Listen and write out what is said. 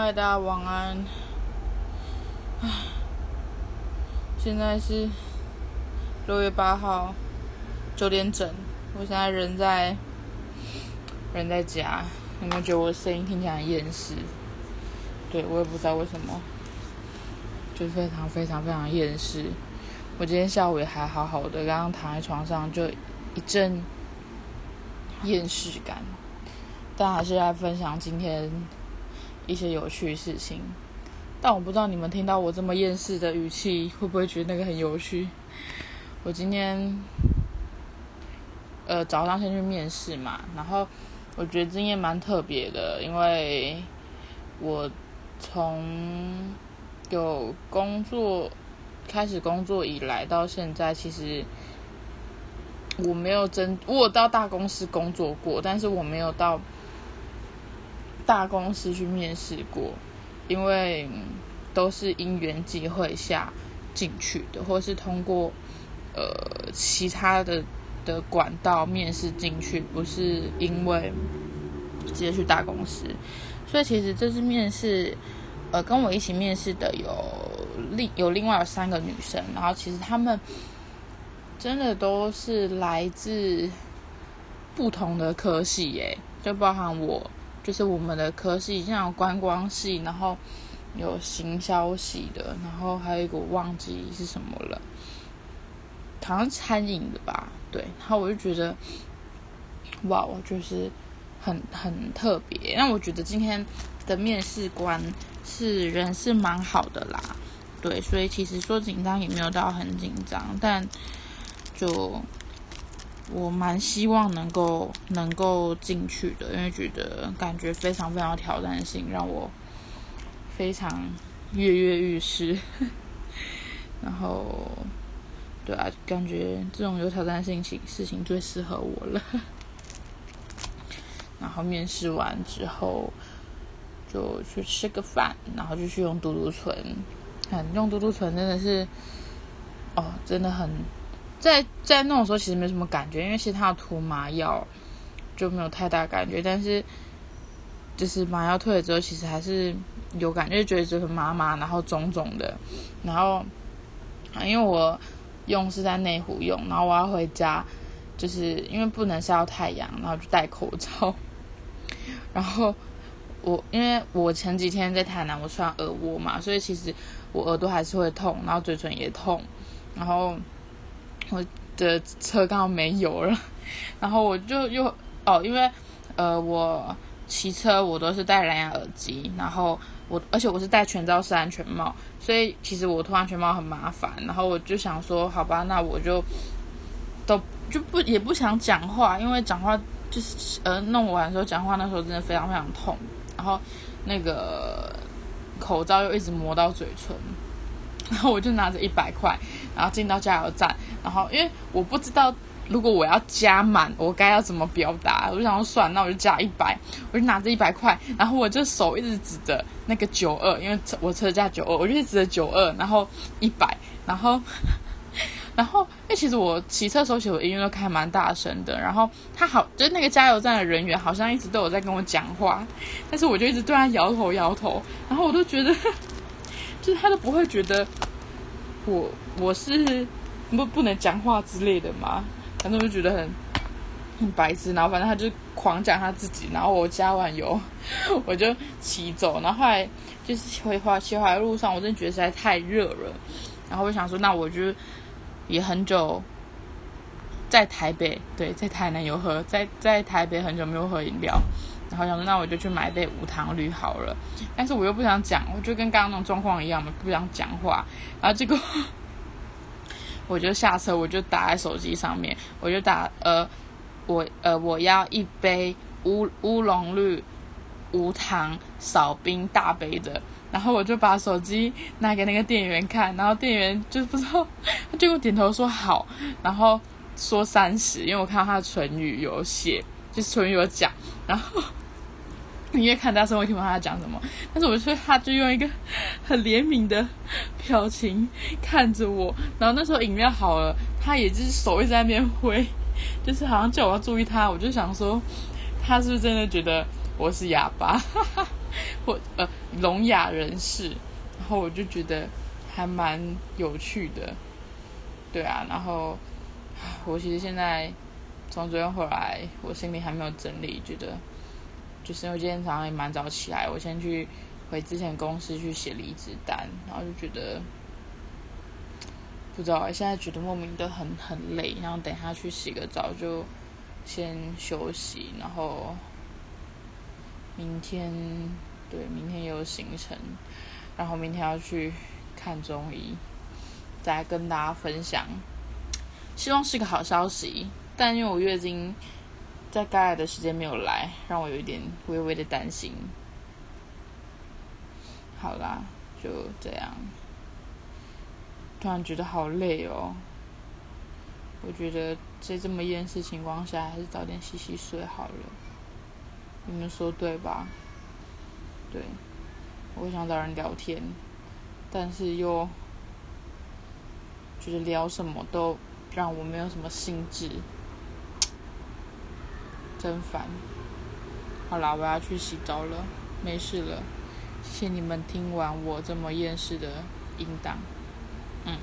嗨，大家晚安。唉，现在是六月八号九点整，我现在人在人在家，有没有觉得我的声音听起来很厌世？对我也不知道为什么，就非常非常非常厌世。我今天下午也还好好的，刚刚躺在床上就一阵厌世感，但还是来分享今天。一些有趣的事情，但我不知道你们听到我这么厌世的语气，会不会觉得那个很有趣？我今天，呃，早上先去面试嘛，然后我觉得今天蛮特别的，因为我从有工作开始工作以来到现在，其实我没有真我到大公司工作过，但是我没有到。大公司去面试过，因为都是因缘际会下进去的，或是通过呃其他的的管道面试进去，不是因为直接去大公司。所以其实这次面试，呃，跟我一起面试的有另有另外有三个女生，然后其实她们真的都是来自不同的科系，耶，就包含我。就是我们的科系，像有观光系，然后有行销系的，然后还有一个我忘记是什么了，好像餐饮的吧，对。然后我就觉得，哇，就是很很特别。那我觉得今天的面试官是人是蛮好的啦，对，所以其实说紧张也没有到很紧张，但就。我蛮希望能够能够进去的，因为觉得感觉非常非常挑战性，让我非常跃跃欲试。然后，对啊，感觉这种有挑战性情事情最适合我了。然后面试完之后，就去吃个饭，然后就去用嘟嘟唇。看用嘟嘟唇真的是，哦，真的很。在在弄的时候其实没什么感觉，因为其实他要涂麻药就没有太大感觉。但是就是麻药退了之后，其实还是有感觉，就觉得就是麻麻，然后肿肿的。然后因为我用是在内湖用，然后我要回家，就是因为不能晒到太阳，然后就戴口罩。然后我因为我前几天在台南，我穿耳蜗嘛，所以其实我耳朵还是会痛，然后嘴唇也痛，然后。我的车刚好没油了，然后我就又哦，因为呃，我骑车我都是戴蓝牙耳机，然后我而且我是戴全罩式安全帽，所以其实我脱安全帽很麻烦。然后我就想说，好吧，那我就都就不也不想讲话，因为讲话就是呃弄完的时候讲话那时候真的非常非常痛，然后那个口罩又一直磨到嘴唇。然后我就拿着一百块，然后进到加油站，然后因为我不知道如果我要加满，我该要怎么表达，我就想说算，那我就加一百，我就拿着一百块，然后我就手一直指着那个九二，因为我车价九二，我就一直指着九二，然后一百，然后 然后因为其实我骑车时候其实我音乐都开蛮大声的，然后他好就是那个加油站的人员好像一直都有在跟我讲话，但是我就一直对他摇头摇头，然后我都觉得。就是他都不会觉得我我是不不能讲话之类的嘛，反正我就觉得很很白痴，然后反正他就狂讲他自己，然后我加完油 我就骑走，然后后来就是回华骑回来路上，我真的觉得实在太热了，然后我想说，那我就也很久在台北，对，在台南有喝，在在台北很久没有喝饮料。然后想说，那我就去买杯无糖绿好了。但是我又不想讲，我就跟刚刚那种状况一样嘛，不想讲话。然后结果，我就下车，我就打在手机上面，我就打呃，我呃我要一杯乌乌龙绿无糖少冰大杯的。然后我就把手机拿给那个店员看，然后店员就不知道，他就点头说好，然后说三十，因为我看到他的唇语有写，就唇语有讲，然后。你越看大声，我听不懂他讲什么。但是我觉得他就用一个很怜悯的表情看着我。然后那时候饮料好了，他也就是手一直在那边挥，就是好像叫我要注意他。我就想说，他是不是真的觉得我是哑巴？或呃，聋哑人士，然后我就觉得还蛮有趣的，对啊，然后我其实现在从昨天回来，我心里还没有整理，觉得就是因为今天早上也蛮早起来，我先去回之前公司去写离职单，然后就觉得不知道，现在觉得莫名的很很累，然后等下去洗个澡就先休息，然后明天。对，明天有行程，然后明天要去看中医，再跟大家分享。希望是个好消息，但因为我月经在该来的时间没有来，让我有一点微微的担心。好啦，就这样。突然觉得好累哦。我觉得在这么厌世情况下，还是早点洗洗睡好了。你们说对吧？对，我想找人聊天，但是又觉得聊什么都让我没有什么兴致，真烦。好啦，我要去洗澡了，没事了。谢谢你们听完我这么厌世的音档，嗯。